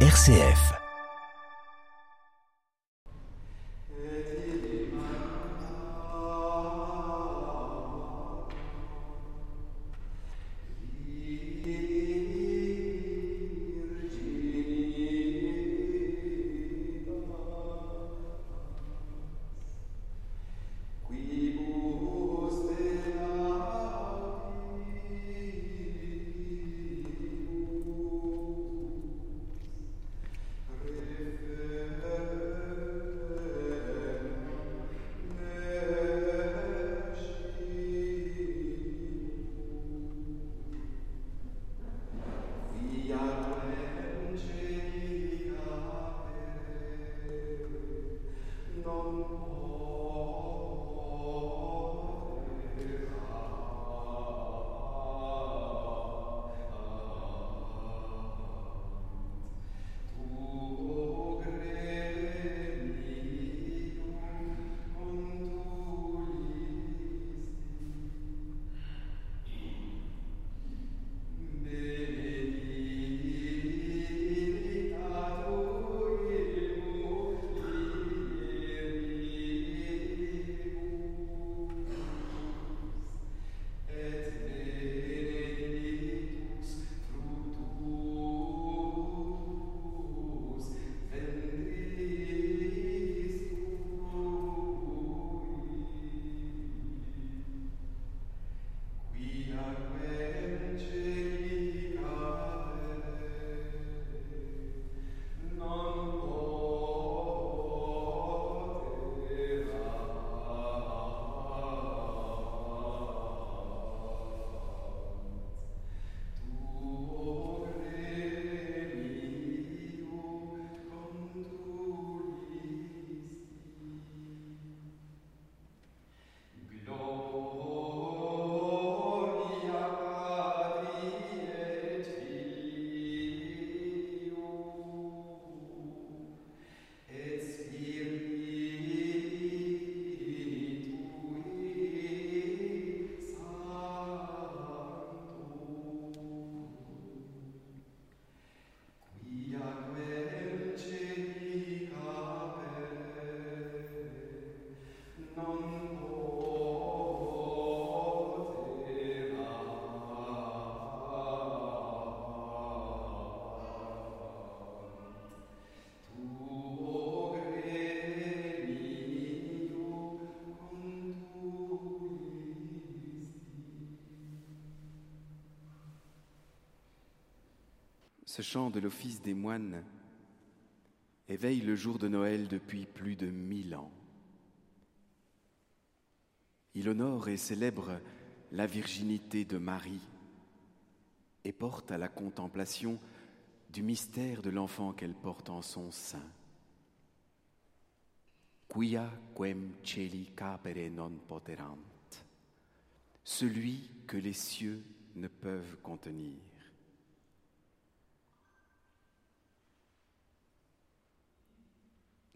RCF. Ce chant de l'office des moines éveille le jour de Noël depuis plus de mille ans. Il honore et célèbre la virginité de Marie et porte à la contemplation du mystère de l'enfant qu'elle porte en son sein. Quia quem celi capere non poterant, celui que les cieux ne peuvent contenir.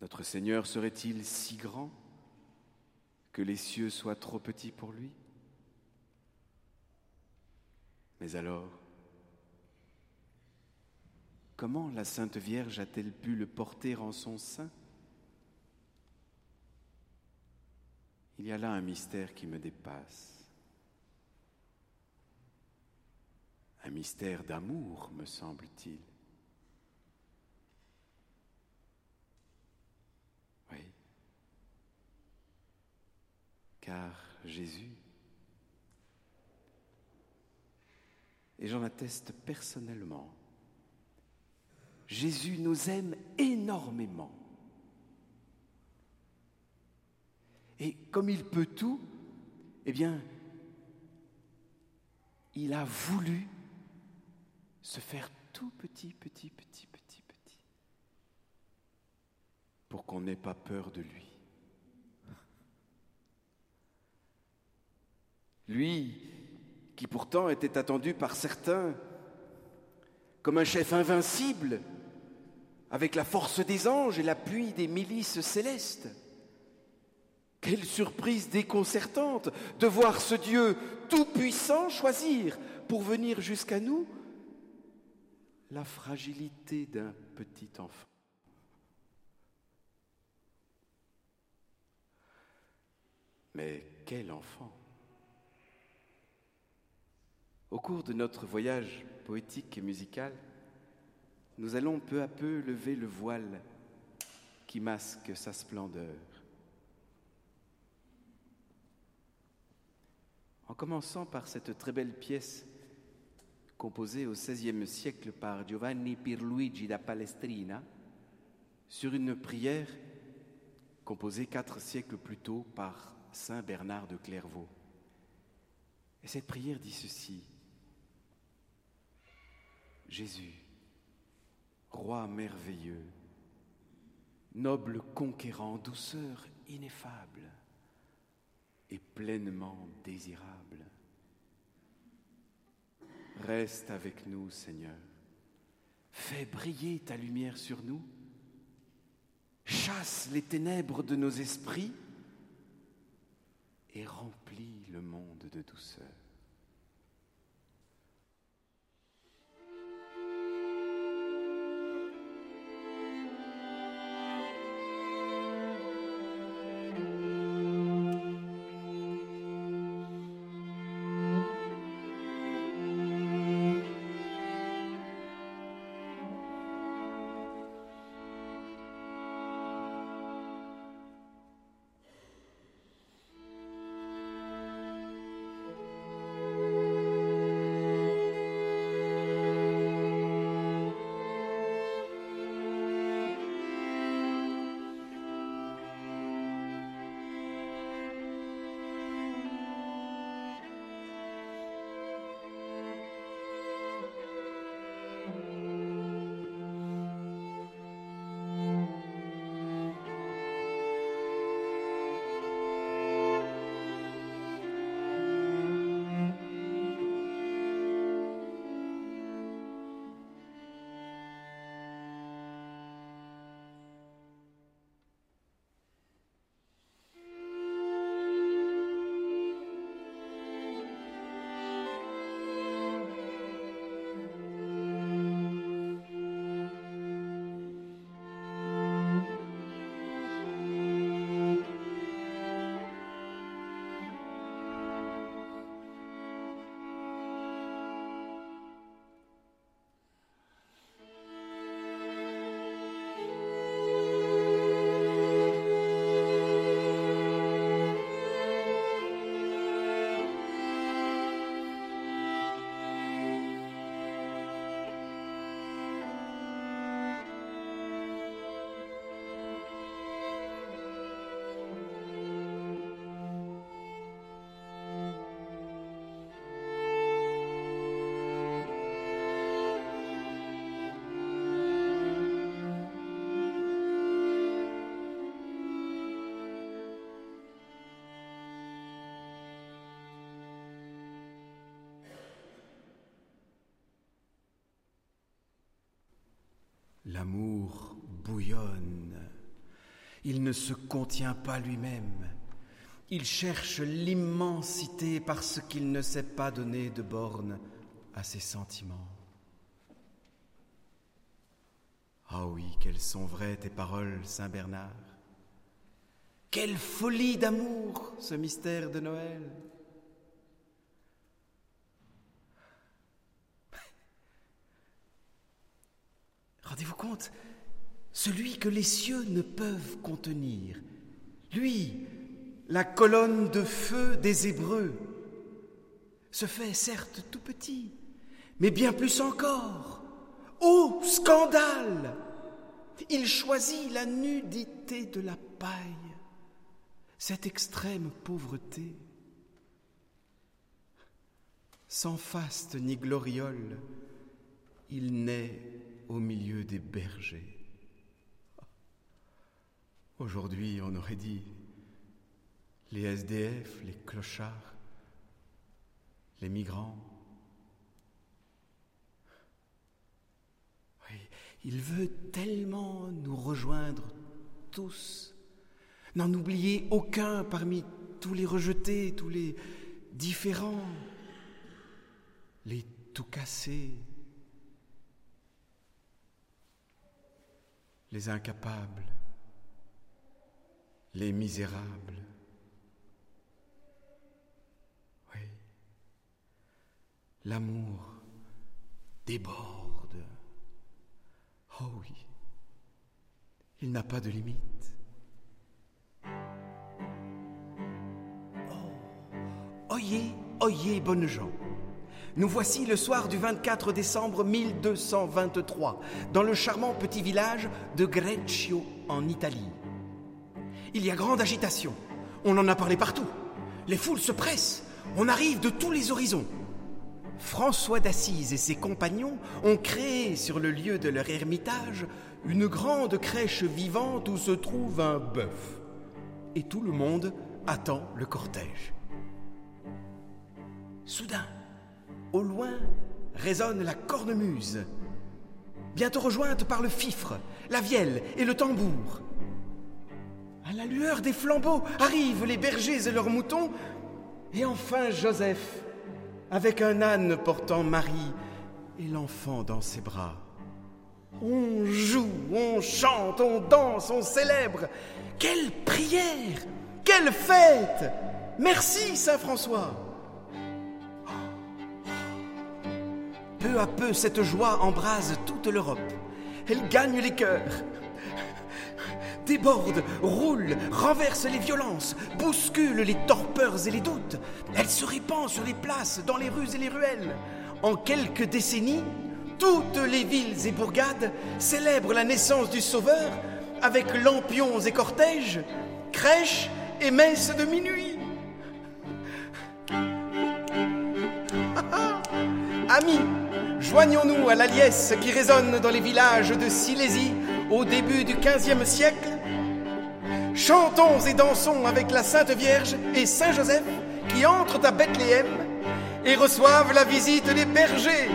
Notre Seigneur serait-il si grand que les cieux soient trop petits pour lui? Mais alors, comment la Sainte Vierge a-t-elle pu le porter en son sein? Il y a là un mystère qui me dépasse. Un mystère d'amour, me semble-t-il. Car Jésus, et j'en atteste personnellement, Jésus nous aime énormément. Et comme il peut tout, eh bien, il a voulu se faire tout petit, petit, petit, petit, petit, pour qu'on n'ait pas peur de lui. Lui, qui pourtant était attendu par certains comme un chef invincible, avec la force des anges et l'appui des milices célestes. Quelle surprise déconcertante de voir ce Dieu tout-puissant choisir pour venir jusqu'à nous la fragilité d'un petit enfant. Mais quel enfant? Au cours de notre voyage poétique et musical, nous allons peu à peu lever le voile qui masque sa splendeur. En commençant par cette très belle pièce composée au XVIe siècle par Giovanni Pierluigi da Palestrina, sur une prière composée quatre siècles plus tôt par Saint Bernard de Clairvaux. Et cette prière dit ceci. Jésus, roi merveilleux, noble conquérant, douceur ineffable et pleinement désirable. Reste avec nous, Seigneur. Fais briller ta lumière sur nous. Chasse les ténèbres de nos esprits et remplis le monde de douceur. L'amour bouillonne. Il ne se contient pas lui-même. Il cherche l'immensité parce qu'il ne sait pas donner de bornes à ses sentiments. Ah oui, quelles sont vraies tes paroles, Saint Bernard. Quelle folie d'amour, ce mystère de Noël. Celui que les cieux ne peuvent contenir. Lui, la colonne de feu des Hébreux, se fait certes tout petit, mais bien plus encore. Oh, scandale Il choisit la nudité de la paille, cette extrême pauvreté. Sans faste ni gloriole, il naît au milieu des bergers. Aujourd'hui, on aurait dit les SDF, les clochards, les migrants. Il veut tellement nous rejoindre tous, n'en oublier aucun parmi tous les rejetés, tous les différents, les tout cassés, les incapables, les misérables. Oui, l'amour déborde. Oh oui, il n'a pas de limite. Oh, oyez, oyez, bonnes gens. Nous voici le soir du 24 décembre 1223, dans le charmant petit village de Greccio, en Italie. Il y a grande agitation. On en a parlé partout. Les foules se pressent. On arrive de tous les horizons. François d'Assise et ses compagnons ont créé sur le lieu de leur ermitage une grande crèche vivante où se trouve un bœuf. Et tout le monde attend le cortège. Soudain, au loin résonne la cornemuse, bientôt rejointe par le fifre, la vielle et le tambour. À la lueur des flambeaux arrivent les bergers et leurs moutons, et enfin Joseph, avec un âne portant Marie et l'enfant dans ses bras. On joue, on chante, on danse, on célèbre. Quelle prière Quelle fête Merci Saint François Peu à peu, cette joie embrase toute l'Europe. Elle gagne les cœurs, déborde, roule, renverse les violences, bouscule les torpeurs et les doutes. Elle se répand sur les places, dans les rues et les ruelles. En quelques décennies, toutes les villes et bourgades célèbrent la naissance du Sauveur avec lampions et cortèges, crèches et messes de minuit. Amis, joignons-nous à la liesse qui résonne dans les villages de Silésie au début du XVe siècle. Chantons et dansons avec la Sainte Vierge et Saint Joseph qui entrent à Bethléem et reçoivent la visite des bergers.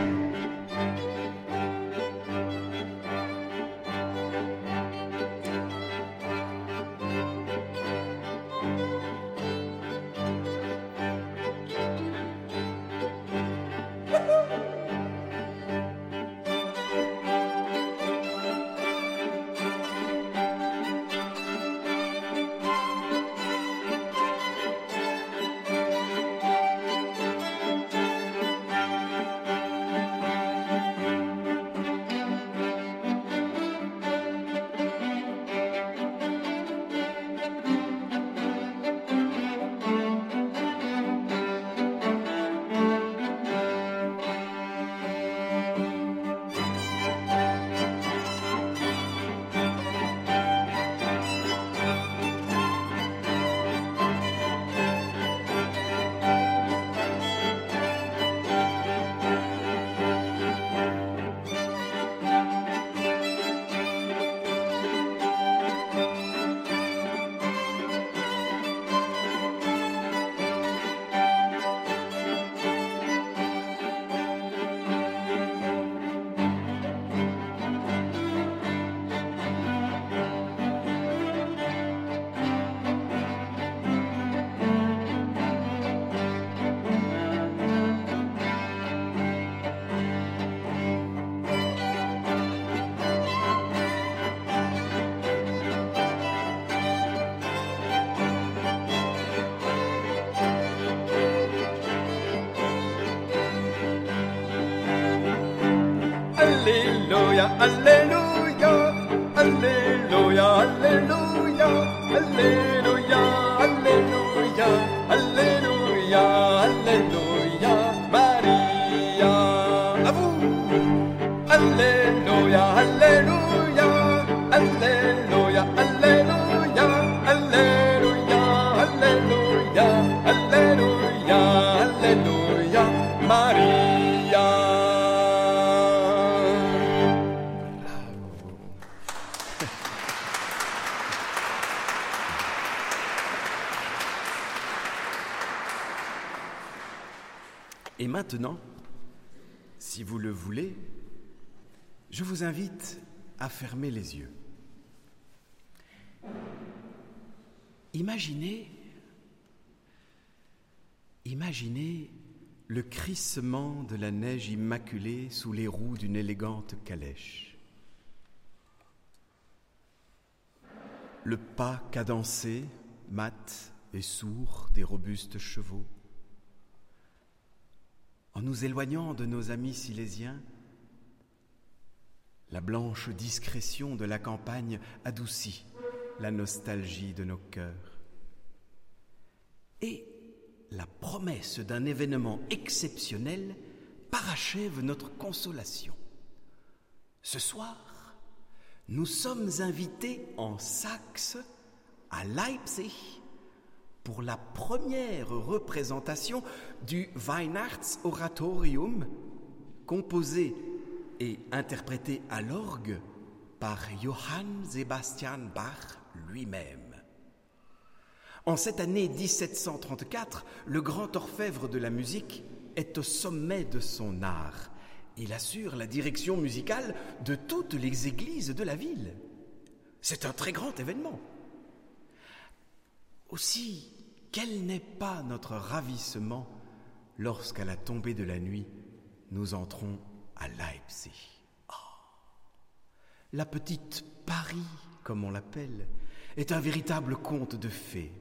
I live. À fermer les yeux. Imaginez, imaginez le crissement de la neige immaculée sous les roues d'une élégante calèche. le pas cadencé, mat et sourd des robustes chevaux. En nous éloignant de nos amis silésiens, la blanche discrétion de la campagne adoucit la nostalgie de nos cœurs. Et la promesse d'un événement exceptionnel parachève notre consolation. Ce soir, nous sommes invités en Saxe, à Leipzig, pour la première représentation du Weihnachtsoratorium, composé et interprété à l'orgue par Johann Sebastian Bach lui-même. En cette année 1734, le grand orfèvre de la musique est au sommet de son art. Il assure la direction musicale de toutes les églises de la ville. C'est un très grand événement. Aussi, quel n'est pas notre ravissement lorsqu'à la tombée de la nuit, nous entrons à Leipzig. Oh. La petite Paris, comme on l'appelle, est un véritable conte de fées.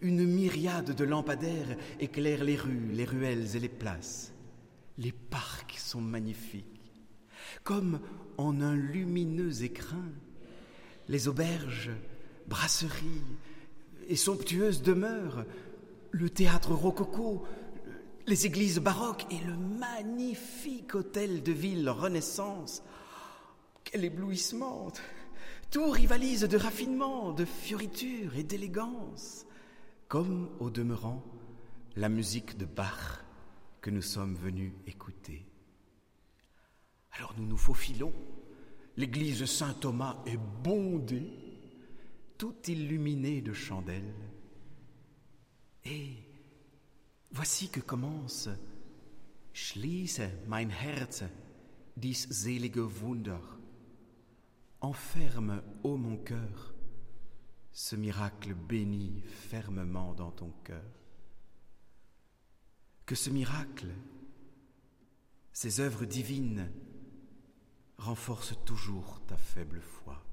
Une myriade de lampadaires éclaire les rues, les ruelles et les places. Les parcs sont magnifiques, comme en un lumineux écrin. Les auberges, brasseries et somptueuses demeures, le théâtre rococo, les églises baroques et le magnifique hôtel de ville Renaissance. Quel éblouissement Tout rivalise de raffinement, de fioriture et d'élégance comme au demeurant la musique de Bach que nous sommes venus écouter. Alors nous nous faufilons. L'église Saint-Thomas est bondée, tout illuminée de chandelles. Et voici que commence Schließe mein Herz, dies selige Wunder. Enferme, ô mon cœur, ce miracle béni fermement dans ton cœur. Que ce miracle, ces œuvres divines, renforcent toujours ta faible foi.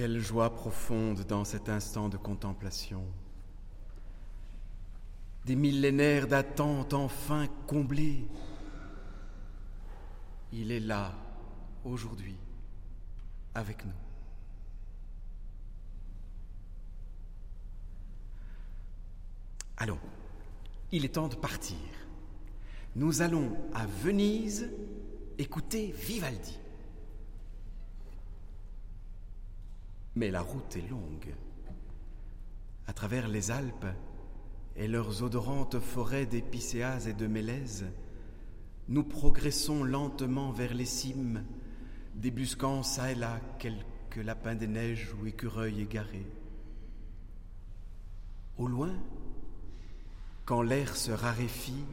Quelle joie profonde dans cet instant de contemplation. Des millénaires d'attente enfin comblés. Il est là, aujourd'hui, avec nous. Allons, il est temps de partir. Nous allons à Venise écouter Vivaldi. Mais la route est longue. À travers les Alpes et leurs odorantes forêts d'épicéas et de mélèzes, nous progressons lentement vers les cimes, débusquant çà et là quelques lapins des neiges ou écureuils égarés. Au loin, quand l'air se raréfie,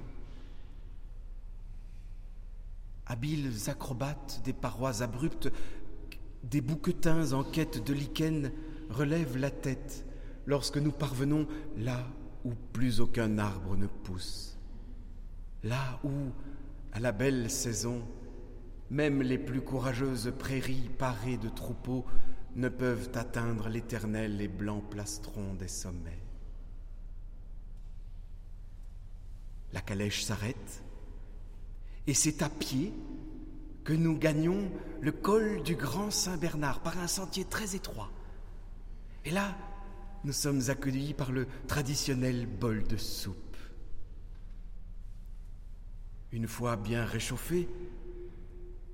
habiles acrobates des parois abruptes, des bouquetins en quête de lichen relèvent la tête lorsque nous parvenons là où plus aucun arbre ne pousse, là où, à la belle saison, même les plus courageuses prairies parées de troupeaux ne peuvent atteindre l'éternel et blanc plastron des sommets. La calèche s'arrête et c'est à pied que nous gagnons le col du Grand Saint-Bernard par un sentier très étroit. Et là, nous sommes accueillis par le traditionnel bol de soupe. Une fois bien réchauffés,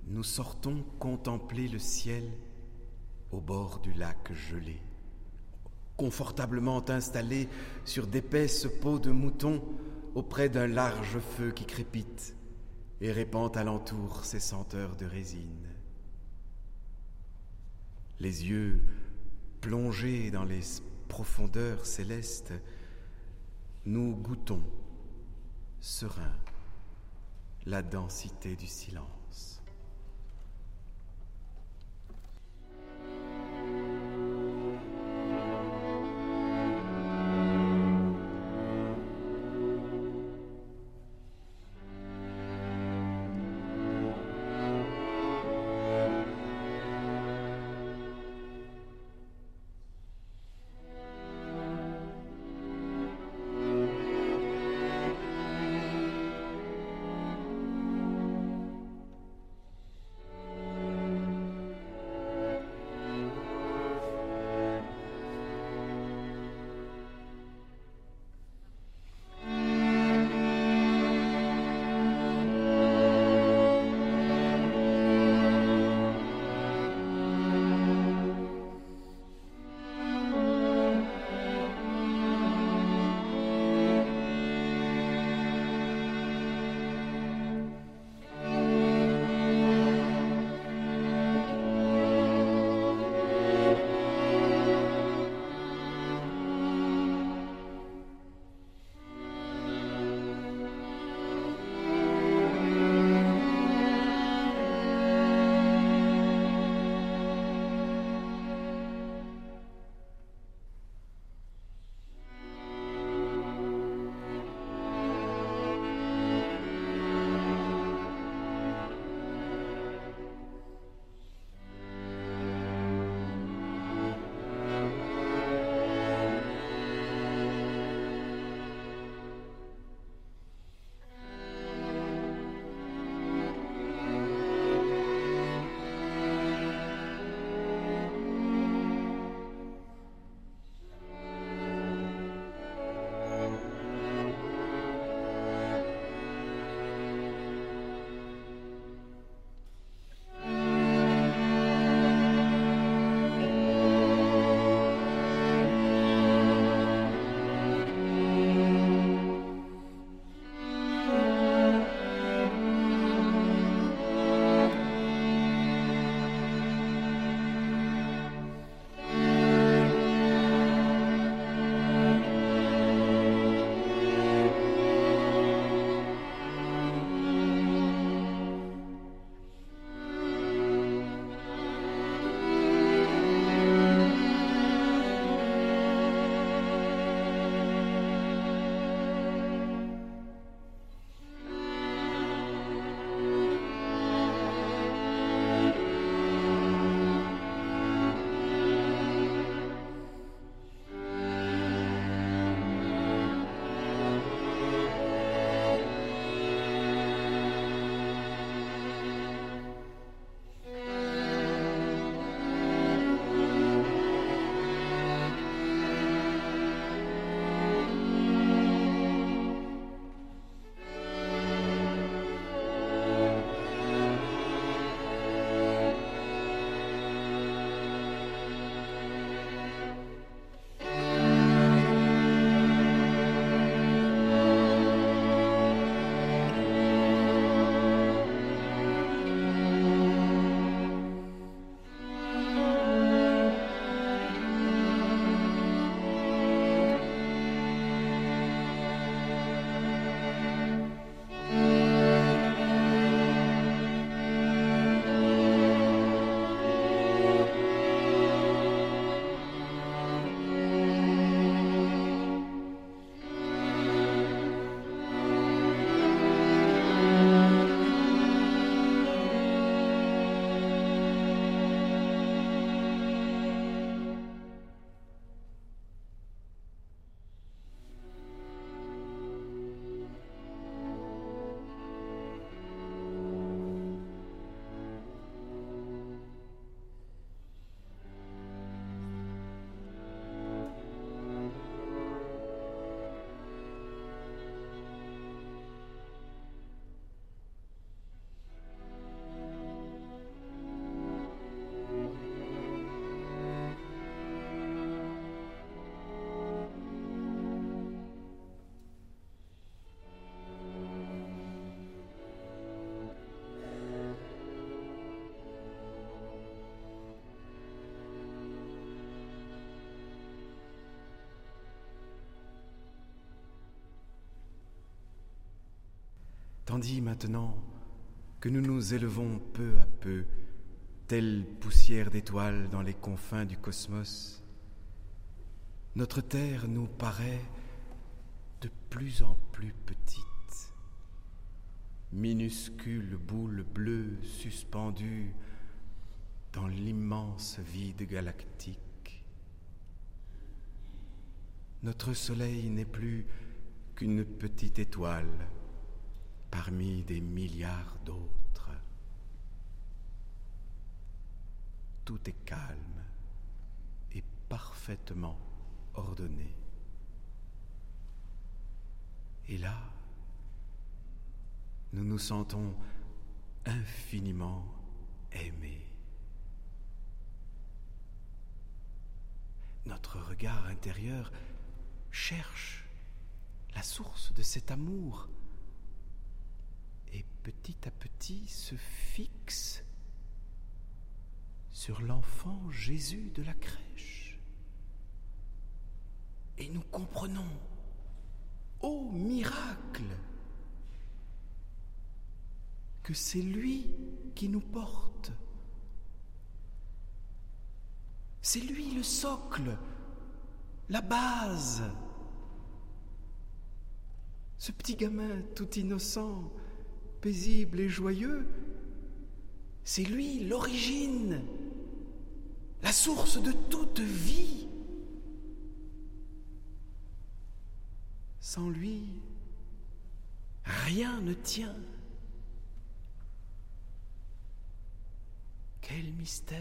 nous sortons contempler le ciel au bord du lac gelé. Confortablement installés sur d'épaisses peaux de mouton, auprès d'un large feu qui crépite et répand alentour ses senteurs de résine. Les yeux plongés dans les profondeurs célestes, nous goûtons, sereins, la densité du silence. Tandis maintenant que nous nous élevons peu à peu, telle poussière d'étoiles dans les confins du cosmos, notre Terre nous paraît de plus en plus petite, minuscule boule bleue suspendue dans l'immense vide galactique. Notre Soleil n'est plus qu'une petite étoile parmi des milliards d'autres. Tout est calme et parfaitement ordonné. Et là, nous nous sentons infiniment aimés. Notre regard intérieur cherche la source de cet amour petit à petit se fixe sur l'enfant Jésus de la crèche. Et nous comprenons, ô miracle, que c'est lui qui nous porte. C'est lui le socle, la base. Ce petit gamin tout innocent, paisible et joyeux, c'est lui l'origine, la source de toute vie. Sans lui, rien ne tient. Quel mystère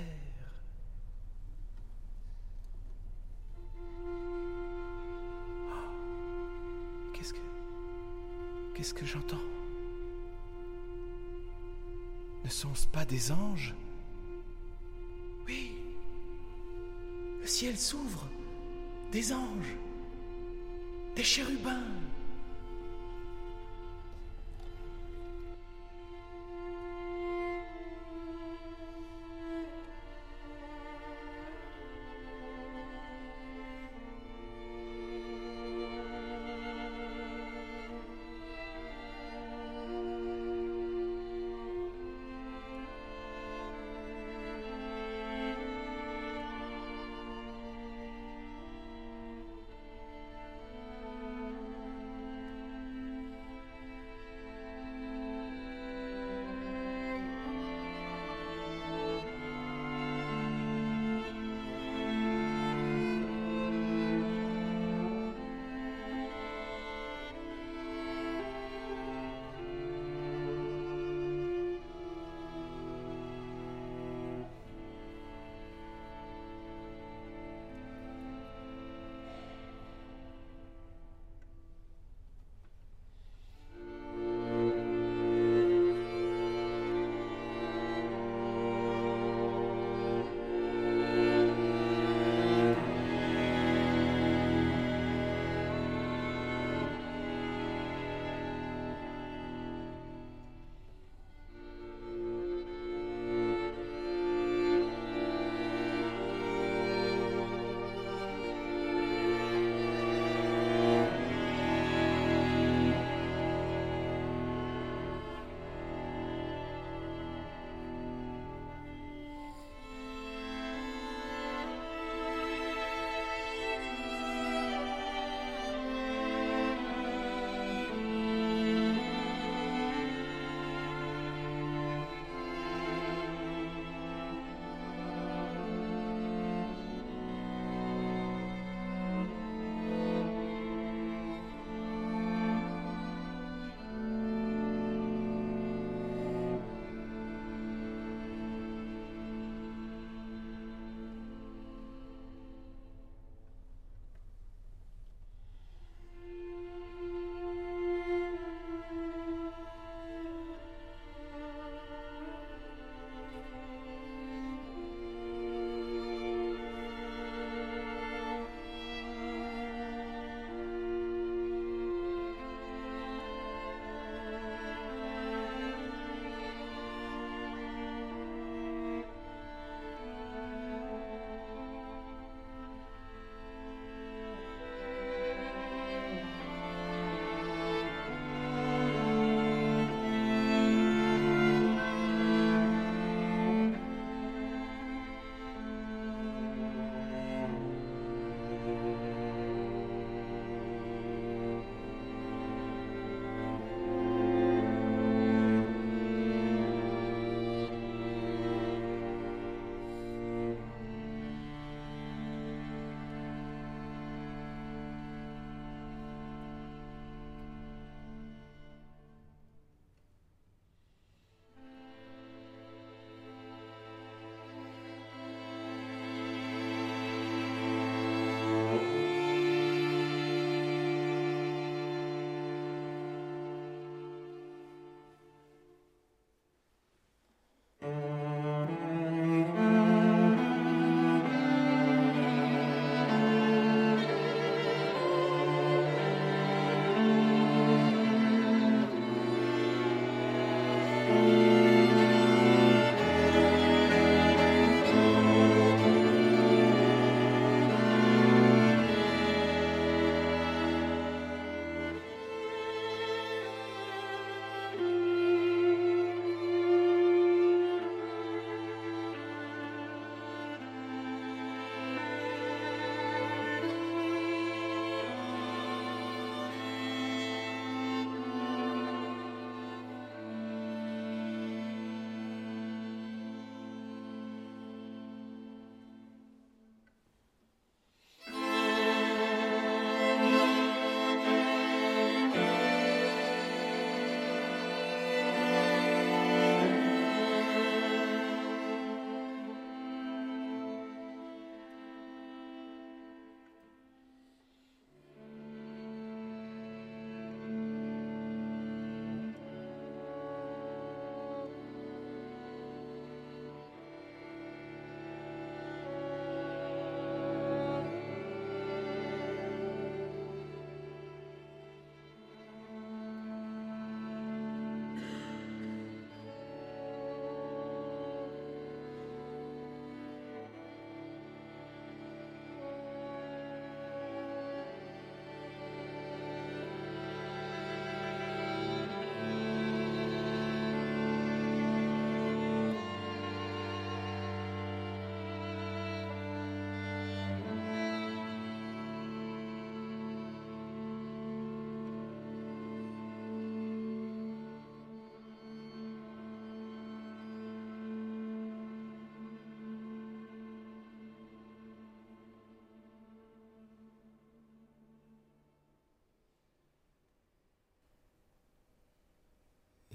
que... Qu'est-ce que j'entends? Ne sont-ce pas des anges Oui. Le ciel s'ouvre. Des anges. Des chérubins.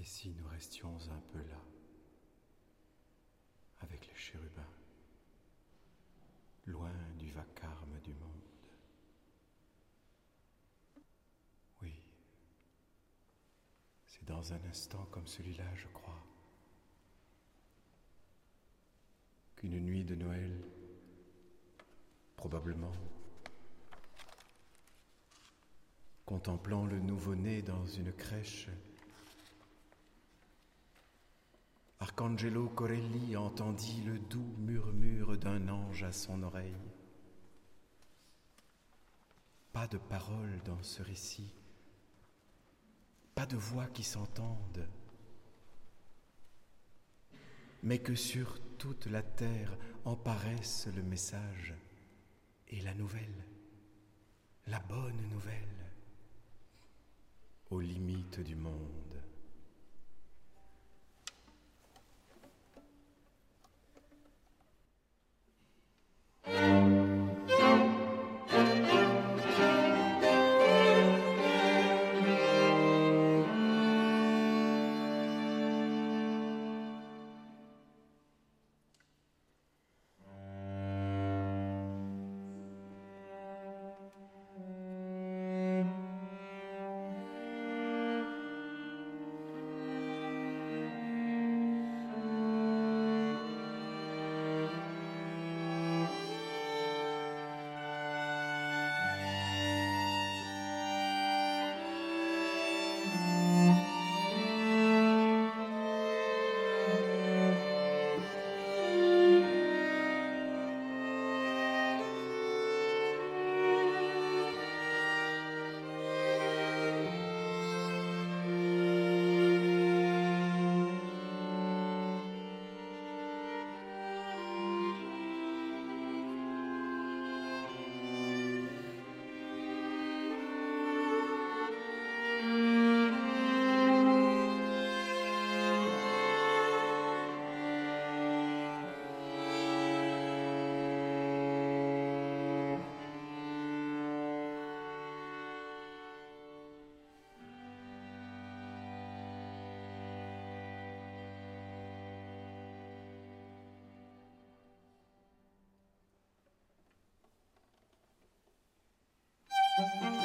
Si nous restions un peu là, avec les chérubins, loin du vacarme du monde. Oui, c'est dans un instant comme celui-là, je crois, qu'une nuit de Noël, probablement, contemplant le nouveau-né dans une crèche, Arcangelo Corelli entendit le doux murmure d'un ange à son oreille. Pas de paroles dans ce récit, pas de voix qui s'entendent, mais que sur toute la terre en paraissent le message et la nouvelle, la bonne nouvelle, aux limites du monde. Música Música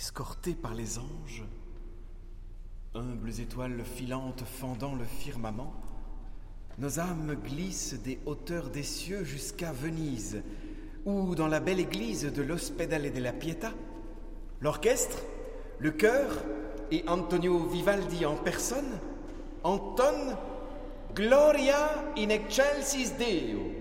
escortés par les anges, humbles étoiles filantes fendant le firmament, nos âmes glissent des hauteurs des cieux jusqu'à Venise, où, dans la belle église de l'Ospedale della Pietà, l'orchestre, le chœur et Antonio Vivaldi en personne entonnent Gloria in excelsis Deo.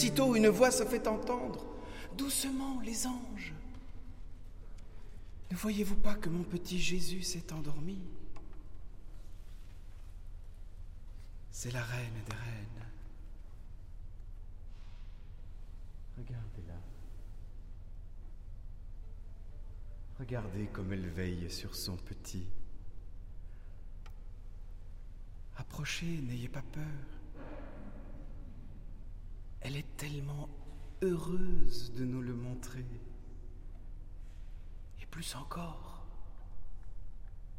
Aussitôt une voix se fait entendre. Doucement, les anges. Ne voyez-vous pas que mon petit Jésus s'est endormi? C'est la reine des reines. Regardez-la. Regardez comme elle veille sur son petit. Approchez, n'ayez pas peur. Elle est tellement heureuse de nous le montrer. Et plus encore,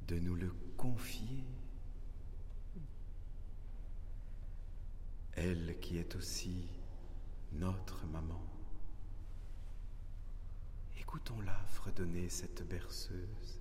de nous le confier. Elle qui est aussi notre maman. Écoutons-la fredonner cette berceuse.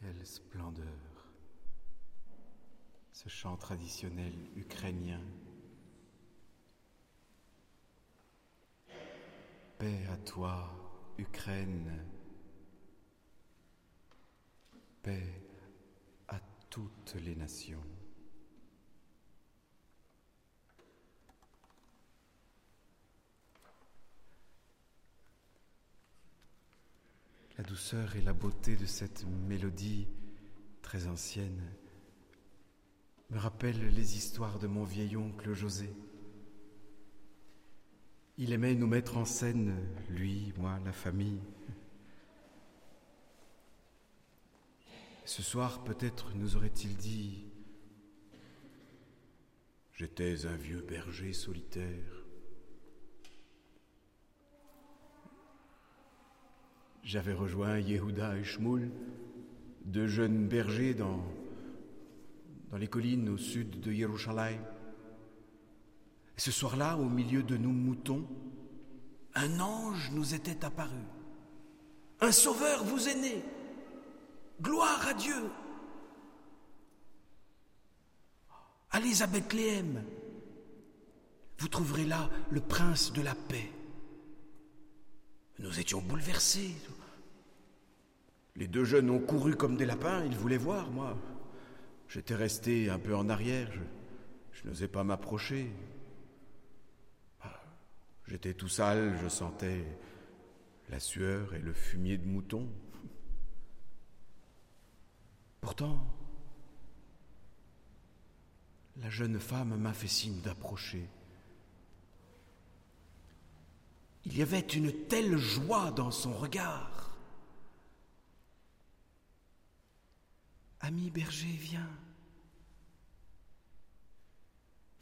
Quelle splendeur. Ce chant traditionnel ukrainien. Paix à toi, Ukraine. Paix à toutes les nations. La douceur et la beauté de cette mélodie très ancienne me rappellent les histoires de mon vieil oncle José. Il aimait nous mettre en scène, lui, moi, la famille. Ce soir, peut-être nous aurait-il dit J'étais un vieux berger solitaire. J'avais rejoint Yehuda et Shmuel, deux jeunes bergers dans, dans les collines au sud de Yerushalayim. Ce soir-là, au milieu de nous moutons, un ange nous était apparu. Un sauveur vous est né. Gloire à Dieu. Allez à Bethléem. Vous trouverez là le prince de la paix. Nous étions bouleversés. Les deux jeunes ont couru comme des lapins, ils voulaient voir, moi. J'étais resté un peu en arrière, je, n'osais pas m'approcher. Ah, j'étais tout sale, je sentais la sueur et le fumier de mouton. Pourtant, la jeune femme m'a fait signe d'approcher. Il y avait une telle joie dans son regard. Ami berger, viens.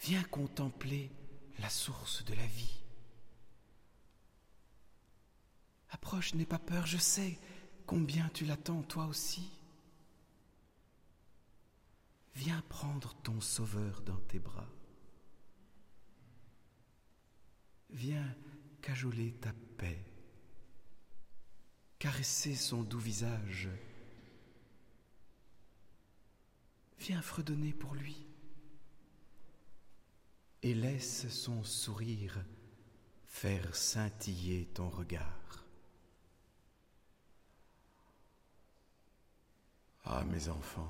Viens contempler la source de la vie. Approche, n'aie pas peur, je sais combien tu l'attends toi aussi. Viens prendre ton Sauveur dans tes bras. Viens cajoler ta paix, caresser son doux visage. Viens fredonner pour lui et laisse son sourire faire scintiller ton regard. Ah mes enfants,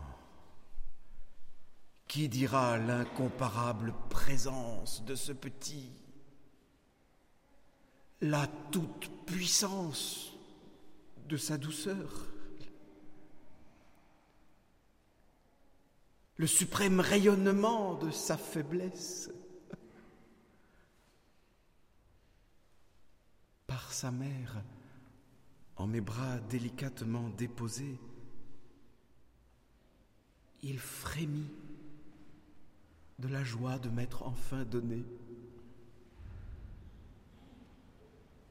qui dira l'incomparable présence de ce petit la toute-puissance de sa douceur, le suprême rayonnement de sa faiblesse. Par sa mère, en mes bras délicatement déposés, il frémit de la joie de m'être enfin donné.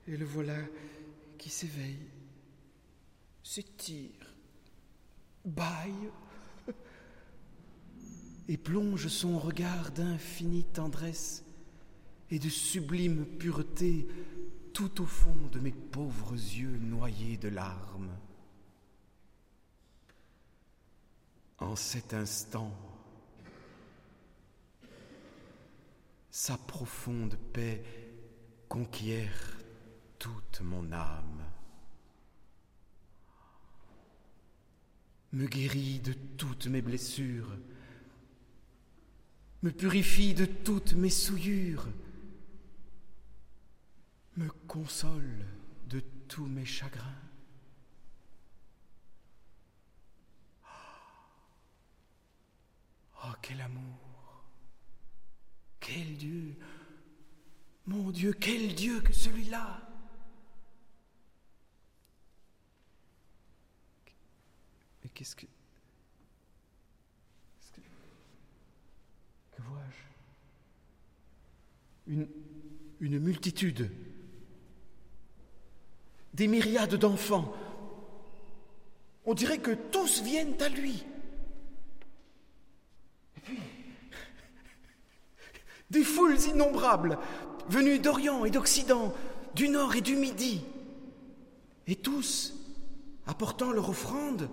Et le voilà qui s'éveille, s'étire, baille et plonge son regard d'infinie tendresse et de sublime pureté tout au fond de mes pauvres yeux noyés de larmes. En cet instant, sa profonde paix conquiert toute mon âme, me guérit de toutes mes blessures, me purifie de toutes mes souillures, me console de tous mes chagrins. Oh, quel amour. Quel Dieu. Mon Dieu, quel Dieu que celui-là qu'est-ce que. que, que vois-je? Une, une multitude, des myriades d'enfants. On dirait que tous viennent à lui. Et puis, des foules innombrables, venues d'Orient et d'Occident, du Nord et du Midi, et tous apportant leur offrande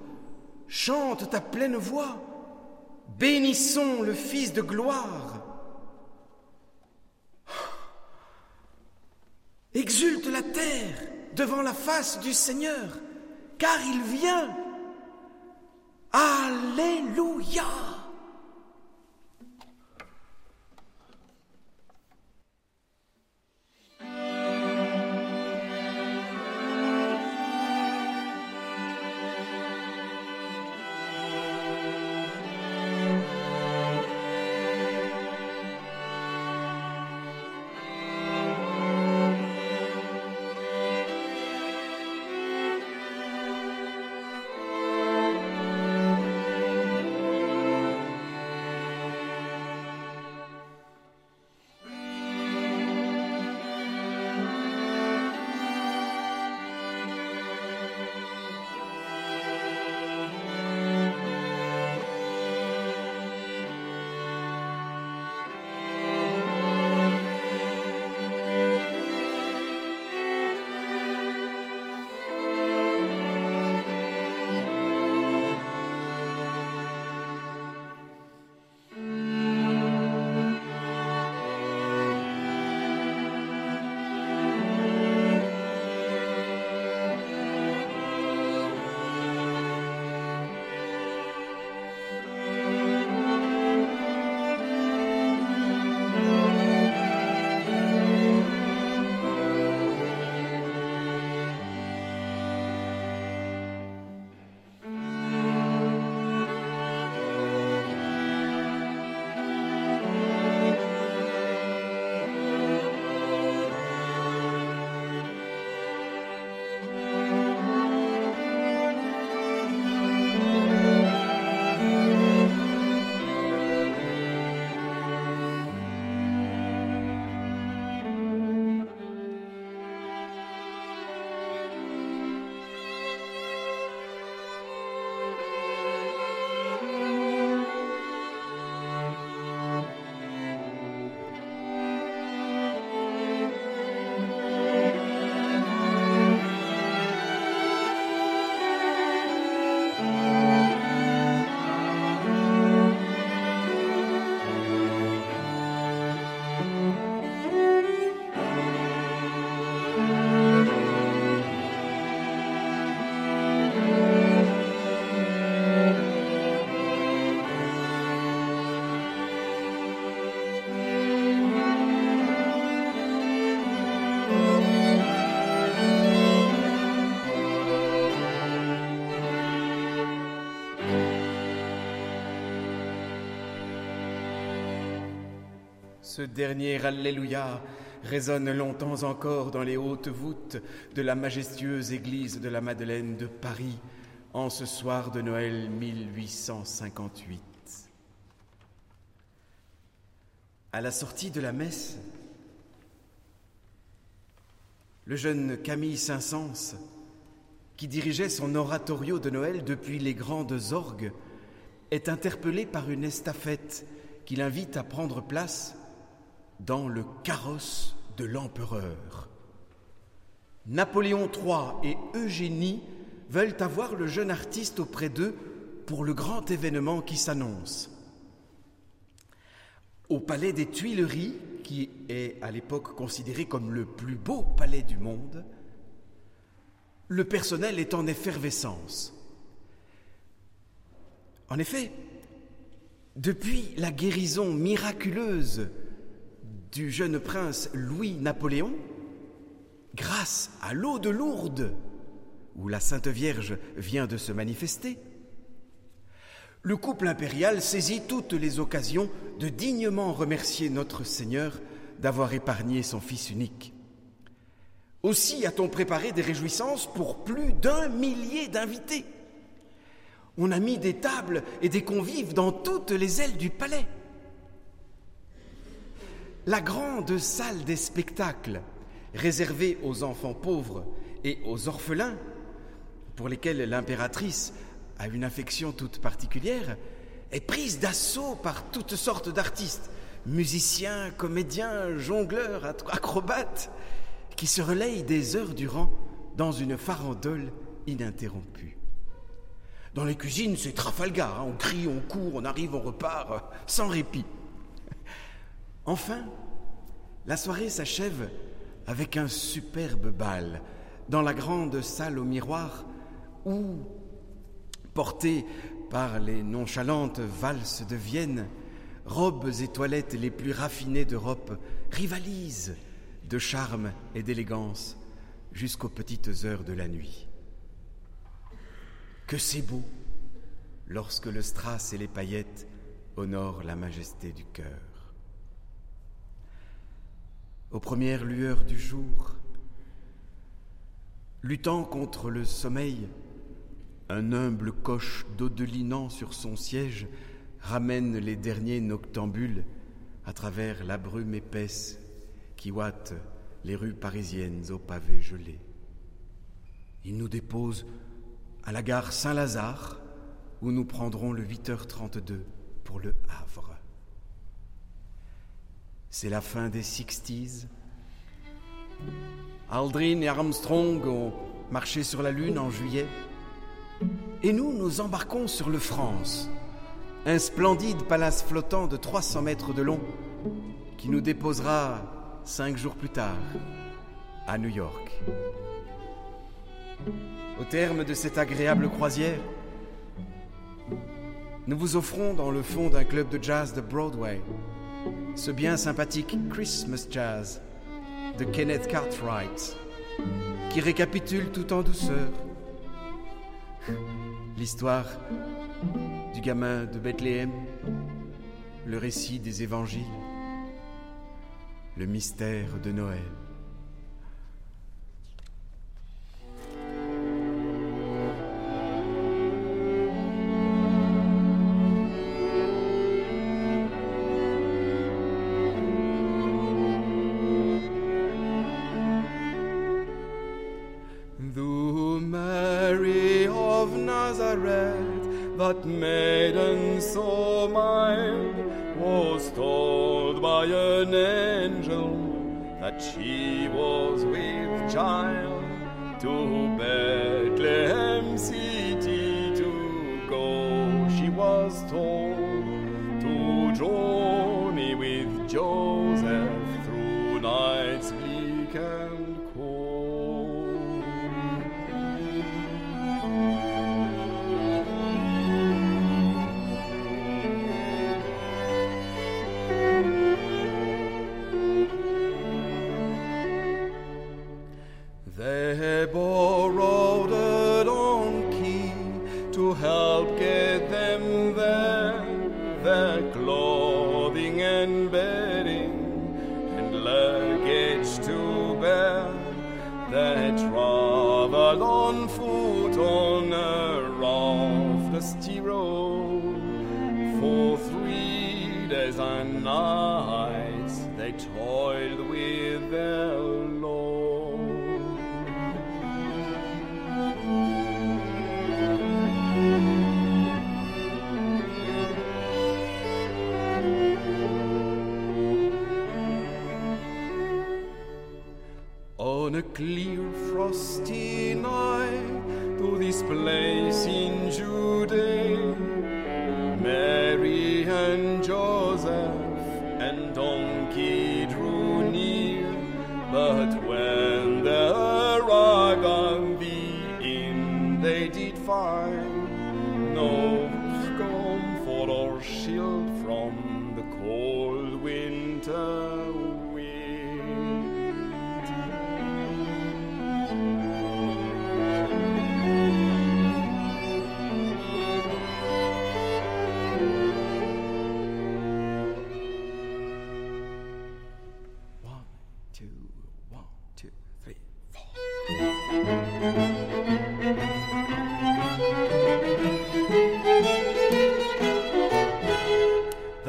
chante ta pleine voix. Bénissons le Fils de gloire. Exulte la terre devant la face du Seigneur, car il vient. Alléluia. Ce dernier Alléluia résonne longtemps encore dans les hautes voûtes de la majestueuse église de la Madeleine de Paris en ce soir de Noël 1858. À la sortie de la messe, le jeune Camille Saint-Saëns, qui dirigeait son oratorio de Noël depuis les grandes orgues, est interpellé par une estafette qui l'invite à prendre place dans le carrosse de l'empereur. Napoléon III et Eugénie veulent avoir le jeune artiste auprès d'eux pour le grand événement qui s'annonce. Au palais des Tuileries, qui est à l'époque considéré comme le plus beau palais du monde, le personnel est en effervescence. En effet, depuis la guérison miraculeuse du jeune prince Louis-Napoléon, grâce à l'eau de Lourdes, où la Sainte Vierge vient de se manifester, le couple impérial saisit toutes les occasions de dignement remercier notre Seigneur d'avoir épargné son Fils unique. Aussi a-t-on préparé des réjouissances pour plus d'un millier d'invités. On a mis des tables et des convives dans toutes les ailes du palais. La grande salle des spectacles, réservée aux enfants pauvres et aux orphelins, pour lesquels l'impératrice a une affection toute particulière, est prise d'assaut par toutes sortes d'artistes, musiciens, comédiens, jongleurs, acrobates, qui se relayent des heures durant dans une farandole ininterrompue. Dans les cuisines, c'est Trafalgar. hein. On crie, on court, on arrive, on repart, euh, sans répit. Enfin, la soirée s'achève avec un superbe bal dans la grande salle au miroir où, portée par les nonchalantes valses de Vienne, robes et toilettes les plus raffinées d'Europe rivalisent de charme et d'élégance jusqu'aux petites heures de la nuit. Que c'est beau lorsque le strass et les paillettes honorent la majesté du cœur. Aux premières lueurs du jour, luttant contre le sommeil, un humble coche dodelinant sur son siège ramène les derniers noctambules à travers la brume épaisse qui ouate les rues parisiennes aux pavés gelés. Il nous dépose à la gare Saint-Lazare où nous prendrons le 8h32 pour le Havre. C'est la fin des Sixties. Aldrin et Armstrong ont marché sur la Lune en juillet. Et nous, nous embarquons sur le France, un splendide palace flottant de 300 mètres de long qui nous déposera cinq jours plus tard à New York. Au terme de cette agréable croisière, nous vous offrons dans le fond d'un club de jazz de Broadway ce bien sympathique Christmas Jazz de Kenneth Cartwright qui récapitule tout en douceur l'histoire du gamin de Bethléem, le récit des évangiles, le mystère de Noël.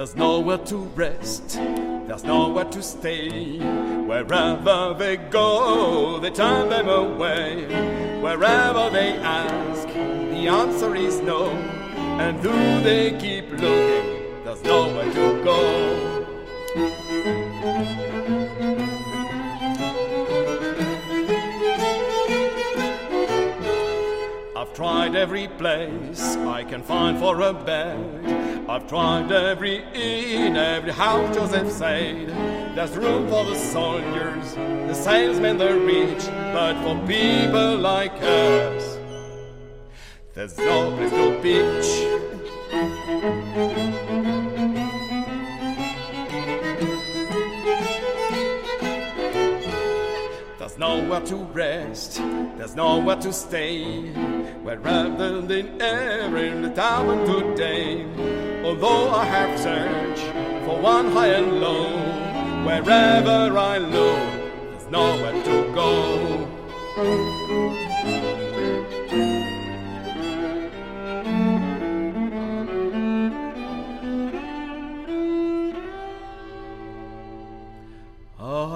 There's nowhere to rest, there's nowhere to stay. Wherever they go, they turn them away. Wherever they ask, the answer is no. And do they keep looking, there's nowhere to go. I've tried every place I can find for a bed. I've tried every inn, every house Joseph said. There's room for the soldiers, the salesmen, the rich, but for people like us, there's no place to pitch. Nowhere to rest, there's nowhere to stay. We're rather than ever in the town today. Although I have searched for one high and low, wherever I look, there's nowhere to go.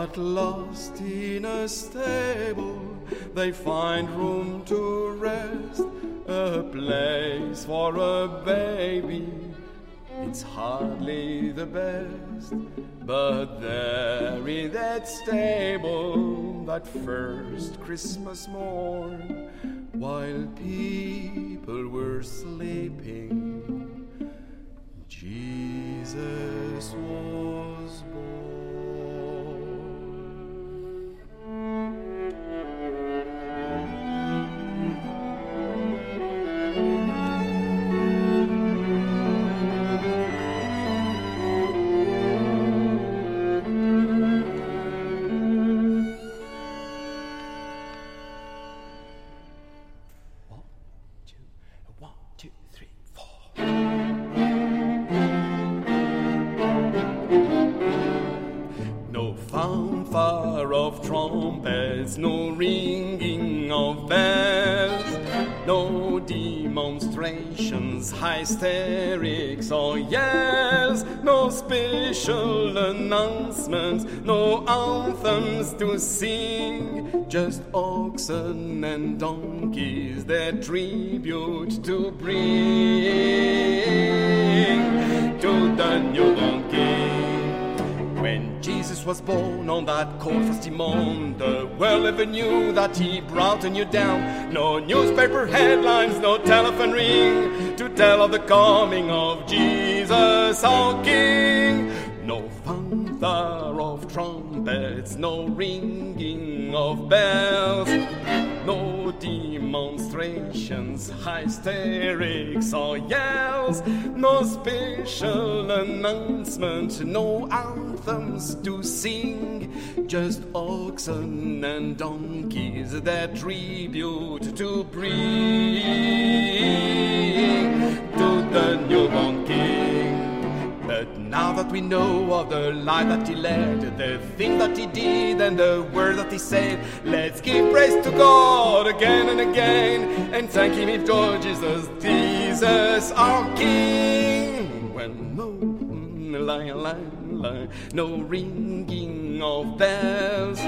At last in a stable they find room to rest, a place for a baby. It's hardly the best, but there in that stable, that first Christmas morn, while people were sleeping, Jesus was born. thank you hysterics oh or yells, no special announcements, no anthems to sing, just oxen and donkeys their tribute to bring to the newborn king. When Jesus was born on that cold frosty morn, the world never knew that he brought a new down. No newspaper headlines, no telephone ring to tell of the coming of Jesus our King. No fanfare of trumpets, no ringing of bells, no demonstrations, hysterics or yells, no special announcement, no anthems to sing, just oxen and donkeys their tribute to bring to the newborn king. Now that we know of the life that he led, the things that he did, and the words that he said, let's give praise to God again and again, and thank him if Lord Jesus, Jesus our King. When no, no ringing of bells,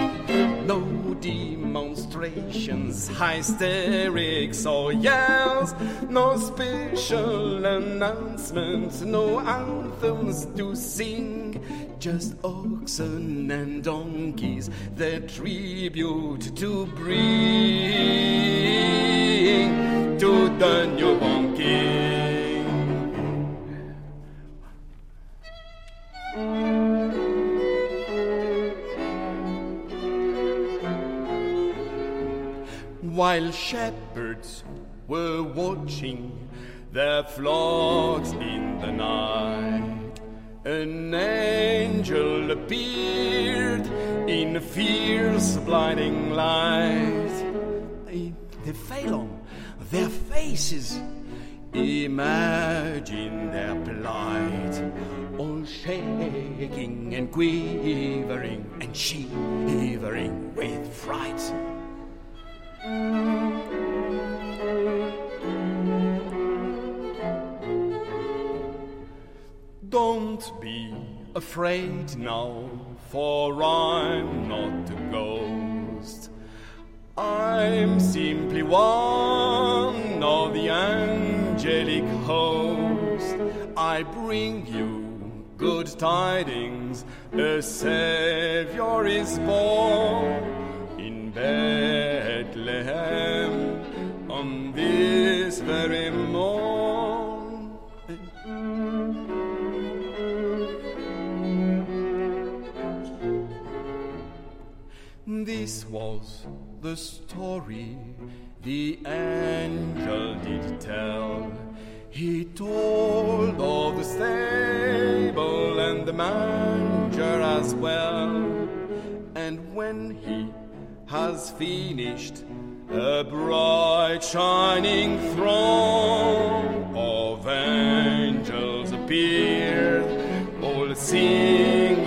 no demonstrations, hysterics or yells, no special announcements, no anthems to sing, just oxen and donkeys their tribute to bring to the newborn king. While shepherds were watching their flocks in the night, an angel appeared in fierce blinding light. They fell on their faces. Imagine their plight, all shaking and quivering and shivering with fright. Don't be afraid now, for I'm not a ghost. I'm simply one of the angelic host. I bring you good tidings. A Savior is born Bethlehem on this very morn. This was the story the angel did tell. He told of the stable and the manger as well. And when he has finished, a bright shining throng of angels appeared, all singing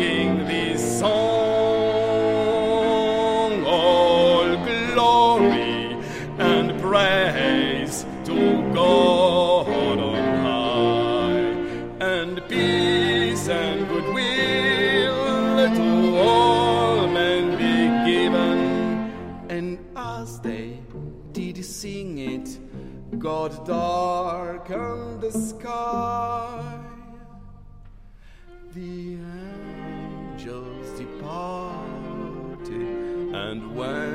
God darkened the sky. The angels departed and went